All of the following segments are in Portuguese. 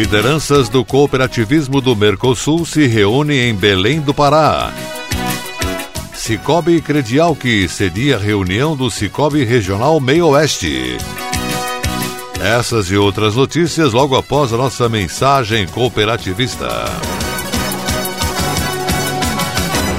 Lideranças do cooperativismo do Mercosul se reúnem em Belém do Pará. Cicobi Credial que cedia reunião do Cicobi Regional Meio Oeste. Essas e outras notícias logo após a nossa mensagem cooperativista.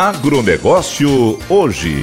Agronegócio hoje.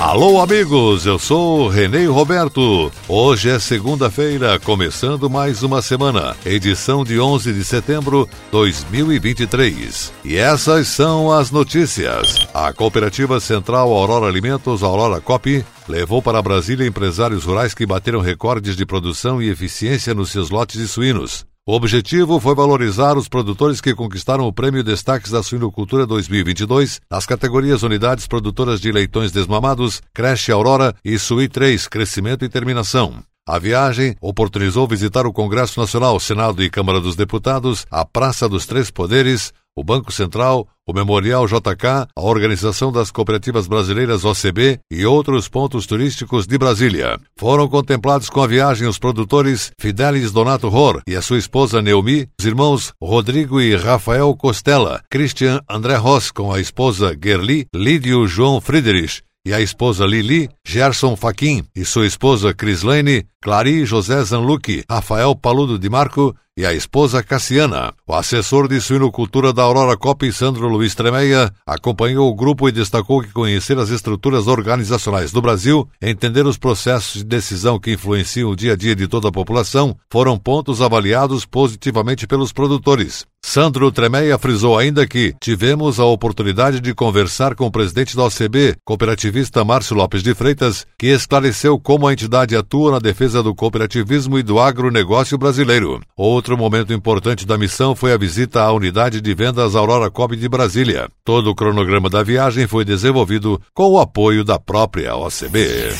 Alô, amigos, eu sou Renê Roberto. Hoje é segunda-feira, começando mais uma semana, edição de 11 de setembro de 2023. E essas são as notícias. A Cooperativa Central Aurora Alimentos, Aurora Cop, levou para Brasília empresários rurais que bateram recordes de produção e eficiência nos seus lotes de suínos. O objetivo foi valorizar os produtores que conquistaram o Prêmio Destaques da Suinocultura 2022 nas categorias Unidades Produtoras de Leitões Desmamados, Creche Aurora e Sui 3 Crescimento e Terminação. A viagem oportunizou visitar o Congresso Nacional, Senado e Câmara dos Deputados, a Praça dos Três Poderes, o Banco Central, o Memorial JK, a Organização das Cooperativas Brasileiras OCB e outros pontos turísticos de Brasília. Foram contemplados com a viagem os produtores Fidelis Donato Ror e a sua esposa Neumi, os irmãos Rodrigo e Rafael Costela, Christian André Ross com a esposa Gerli, Lídio João Friedrich, e a esposa Lili, Gerson Faquin e sua esposa Crislane, Clari José Zanluque, Rafael Paludo de Marco e a esposa Cassiana. O assessor de suinocultura da Aurora Cop, Sandro Luiz Tremeia, acompanhou o grupo e destacou que conhecer as estruturas organizacionais do Brasil, entender os processos de decisão que influenciam o dia a dia de toda a população, foram pontos avaliados positivamente pelos produtores. Sandro Tremeia frisou ainda que tivemos a oportunidade de conversar com o presidente da OCB, cooperativista Márcio Lopes de Freitas, que esclareceu como a entidade atua na defesa do cooperativismo e do agronegócio brasileiro. Outro momento importante da missão foi a visita à unidade de vendas Aurora Cobb de Brasília. Todo o cronograma da viagem foi desenvolvido com o apoio da própria OCB.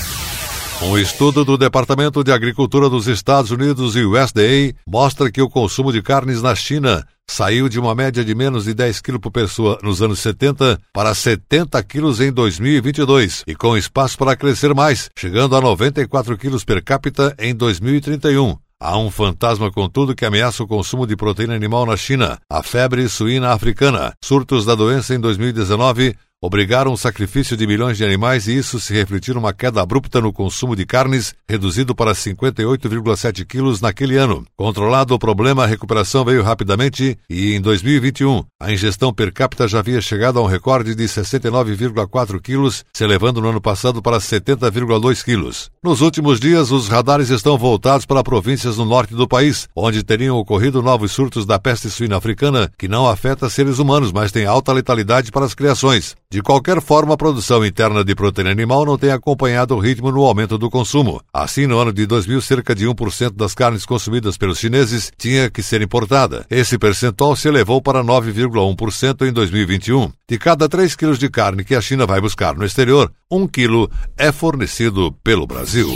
Um estudo do Departamento de Agricultura dos Estados Unidos e USDA mostra que o consumo de carnes na China saiu de uma média de menos de 10 quilos por pessoa nos anos 70 para 70 quilos em 2022 e com espaço para crescer mais, chegando a 94 quilos per capita em 2031. Há um fantasma, contudo, que ameaça o consumo de proteína animal na China, a febre suína africana. Surtos da doença em 2019 obrigaram o sacrifício de milhões de animais e isso se refletiu numa queda abrupta no consumo de carnes, reduzido para 58,7 quilos naquele ano. Controlado o problema, a recuperação veio rapidamente e, em 2021, a ingestão per capita já havia chegado a um recorde de 69,4 quilos, se elevando no ano passado para 70,2 quilos. Nos últimos dias, os radares estão voltados para províncias no norte do país, onde teriam ocorrido novos surtos da peste suína africana, que não afeta seres humanos, mas tem alta letalidade para as criações. De qualquer forma, a produção interna de proteína animal não tem acompanhado o ritmo no aumento do consumo. Assim, no ano de 2000, cerca de 1% das carnes consumidas pelos chineses tinha que ser importada. Esse percentual se elevou para 9,1% em 2021. De cada 3 quilos de carne que a China vai buscar no exterior, 1 quilo é fornecido pelo Brasil.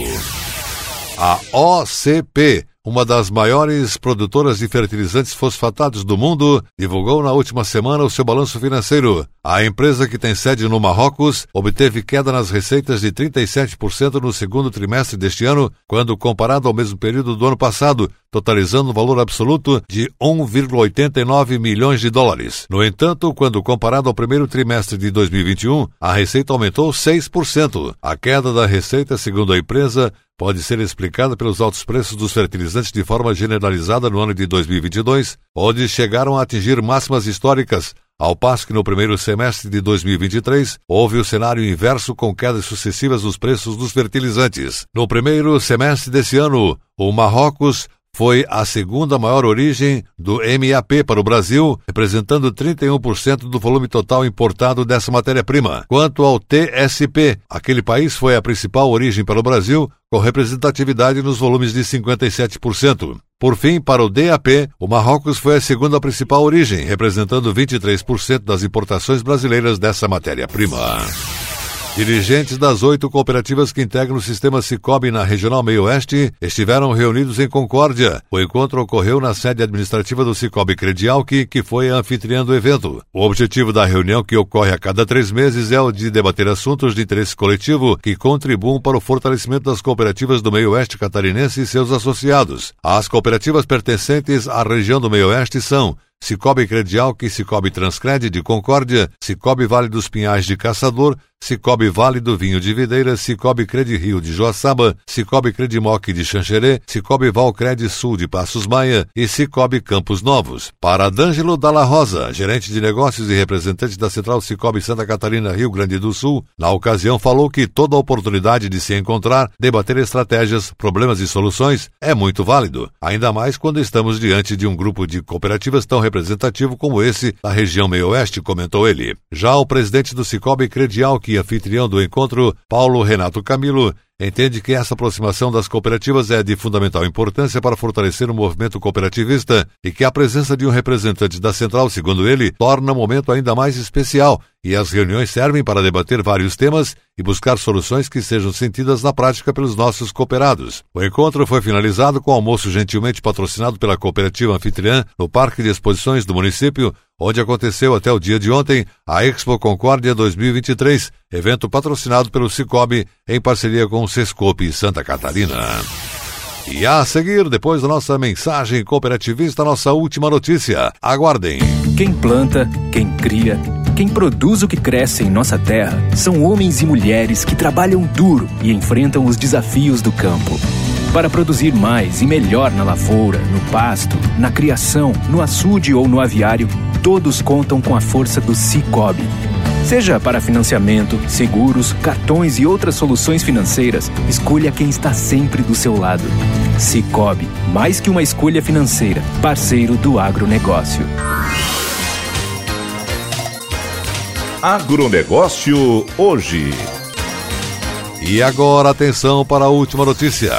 A OCP uma das maiores produtoras de fertilizantes fosfatados do mundo, divulgou na última semana o seu balanço financeiro. A empresa que tem sede no Marrocos obteve queda nas receitas de 37% no segundo trimestre deste ano, quando comparado ao mesmo período do ano passado, totalizando um valor absoluto de 1,89 milhões de dólares. No entanto, quando comparado ao primeiro trimestre de 2021, a receita aumentou 6%. A queda da receita, segundo a empresa, pode ser explicada pelos altos preços dos fertilizantes de forma generalizada no ano de 2022, onde chegaram a atingir máximas históricas, ao passo que no primeiro semestre de 2023 houve o cenário inverso com quedas sucessivas dos preços dos fertilizantes. No primeiro semestre desse ano, o Marrocos foi a segunda maior origem do MAP para o Brasil, representando 31% do volume total importado dessa matéria-prima. Quanto ao TSP, aquele país foi a principal origem para o Brasil, com representatividade nos volumes de 57%. Por fim, para o DAP, o Marrocos foi a segunda principal origem, representando 23% das importações brasileiras dessa matéria-prima. Dirigentes das oito cooperativas que integram o sistema Cicobi na Regional Meio Oeste estiveram reunidos em Concórdia. O encontro ocorreu na sede administrativa do Cicobi Credialc, que foi a anfitriã do evento. O objetivo da reunião, que ocorre a cada três meses, é o de debater assuntos de interesse coletivo que contribuam para o fortalecimento das cooperativas do Meio Oeste catarinense e seus associados. As cooperativas pertencentes à região do Meio Oeste são Cicobi Credialc e Cicobi Transcred de Concórdia, Cicobi Vale dos Pinhais de Caçador, Cicobi Vale do Vinho de Videira, Cicobi Credi Rio de Joaçaba, Cicobi Credimoc de Xanxerê, Cicobi Valcred Sul de Passos Maia e Cicobi Campos Novos. Para D'Angelo Dalla Rosa, gerente de negócios e representante da Central Cicobi Santa Catarina, Rio Grande do Sul, na ocasião falou que toda oportunidade de se encontrar, debater estratégias, problemas e soluções é muito válido, ainda mais quando estamos diante de um grupo de cooperativas tão representativo como esse da região meio-oeste, comentou ele. Já o presidente do Cicobi Credial, anfitrião do encontro, Paulo Renato Camilo, entende que essa aproximação das cooperativas é de fundamental importância para fortalecer o movimento cooperativista e que a presença de um representante da central, segundo ele, torna o momento ainda mais especial e as reuniões servem para debater vários temas e buscar soluções que sejam sentidas na prática pelos nossos cooperados. O encontro foi finalizado com almoço gentilmente patrocinado pela cooperativa anfitriã no Parque de Exposições do município, onde aconteceu até o dia de ontem a Expo Concórdia 2023, evento patrocinado pelo Cicobi em parceria com o Sescope Santa Catarina. E a seguir, depois da nossa mensagem cooperativista, nossa última notícia. Aguardem. Quem planta, quem cria, quem produz o que cresce em nossa terra são homens e mulheres que trabalham duro e enfrentam os desafios do campo. Para produzir mais e melhor na lavoura, no pasto, na criação, no açude ou no aviário, todos contam com a força do Cicobi. Seja para financiamento, seguros, cartões e outras soluções financeiras, escolha quem está sempre do seu lado. Cicobi, mais que uma escolha financeira, parceiro do agronegócio. Agronegócio hoje. E agora atenção para a última notícia.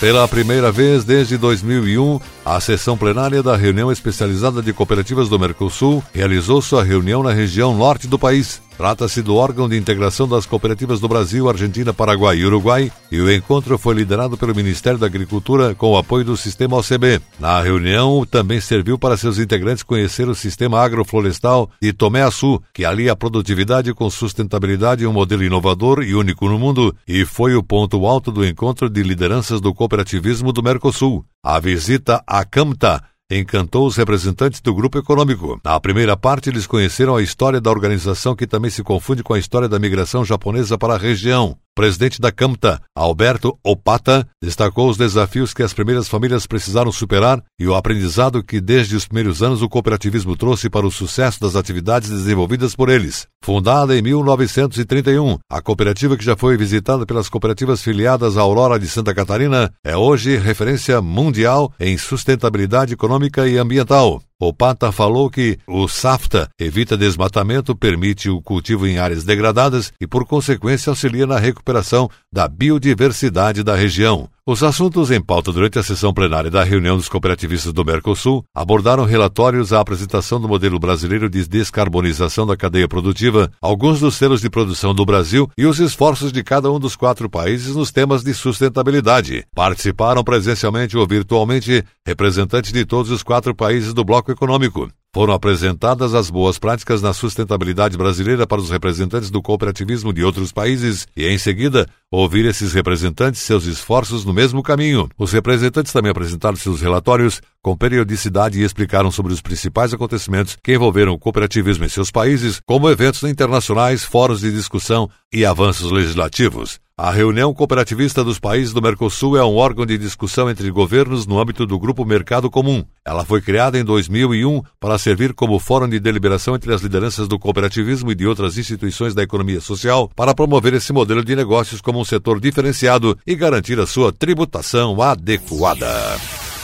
Pela primeira vez desde 2001, a sessão plenária da reunião especializada de cooperativas do Mercosul realizou sua reunião na região norte do país. Trata-se do órgão de integração das cooperativas do Brasil, Argentina, Paraguai e Uruguai, e o encontro foi liderado pelo Ministério da Agricultura com o apoio do Sistema OCB. Na reunião, também serviu para seus integrantes conhecer o sistema agroflorestal de Tomé Açu, que alia a produtividade com sustentabilidade em um modelo inovador e único no mundo, e foi o ponto alto do encontro de lideranças do cooperativismo do Mercosul. A visita à CAMTA encantou os representantes do grupo econômico. Na primeira parte, eles conheceram a história da organização que também se confunde com a história da migração japonesa para a região presidente da CAMTA, Alberto Opata, destacou os desafios que as primeiras famílias precisaram superar e o aprendizado que desde os primeiros anos o cooperativismo trouxe para o sucesso das atividades desenvolvidas por eles. Fundada em 1931, a cooperativa que já foi visitada pelas cooperativas filiadas à Aurora de Santa Catarina é hoje referência mundial em sustentabilidade econômica e ambiental. O Pata falou que o SAFTA evita desmatamento, permite o cultivo em áreas degradadas e, por consequência, auxilia na recuperação da biodiversidade da região. Os assuntos em pauta durante a sessão plenária da reunião dos cooperativistas do Mercosul abordaram relatórios à apresentação do modelo brasileiro de descarbonização da cadeia produtiva, alguns dos selos de produção do Brasil e os esforços de cada um dos quatro países nos temas de sustentabilidade. Participaram presencialmente ou virtualmente representantes de todos os quatro países do bloco econômico. Foram apresentadas as boas práticas na sustentabilidade brasileira para os representantes do cooperativismo de outros países e, em seguida, ouvir esses representantes seus esforços no mesmo caminho. Os representantes também apresentaram seus relatórios com periodicidade e explicaram sobre os principais acontecimentos que envolveram o cooperativismo em seus países, como eventos internacionais, fóruns de discussão e avanços legislativos. A reunião cooperativista dos países do Mercosul é um órgão de discussão entre governos no âmbito do Grupo Mercado Comum. Ela foi criada em 2001 para servir como fórum de deliberação entre as lideranças do cooperativismo e de outras instituições da economia social para promover esse modelo de negócios como um setor diferenciado e garantir a sua tributação adequada.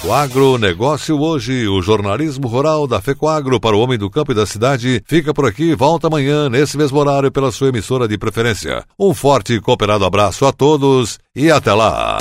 O agronegócio hoje, o jornalismo rural da FECOAGro para o homem do campo e da cidade, fica por aqui, volta amanhã, nesse mesmo horário, pela sua emissora de preferência. Um forte e cooperado abraço a todos e até lá!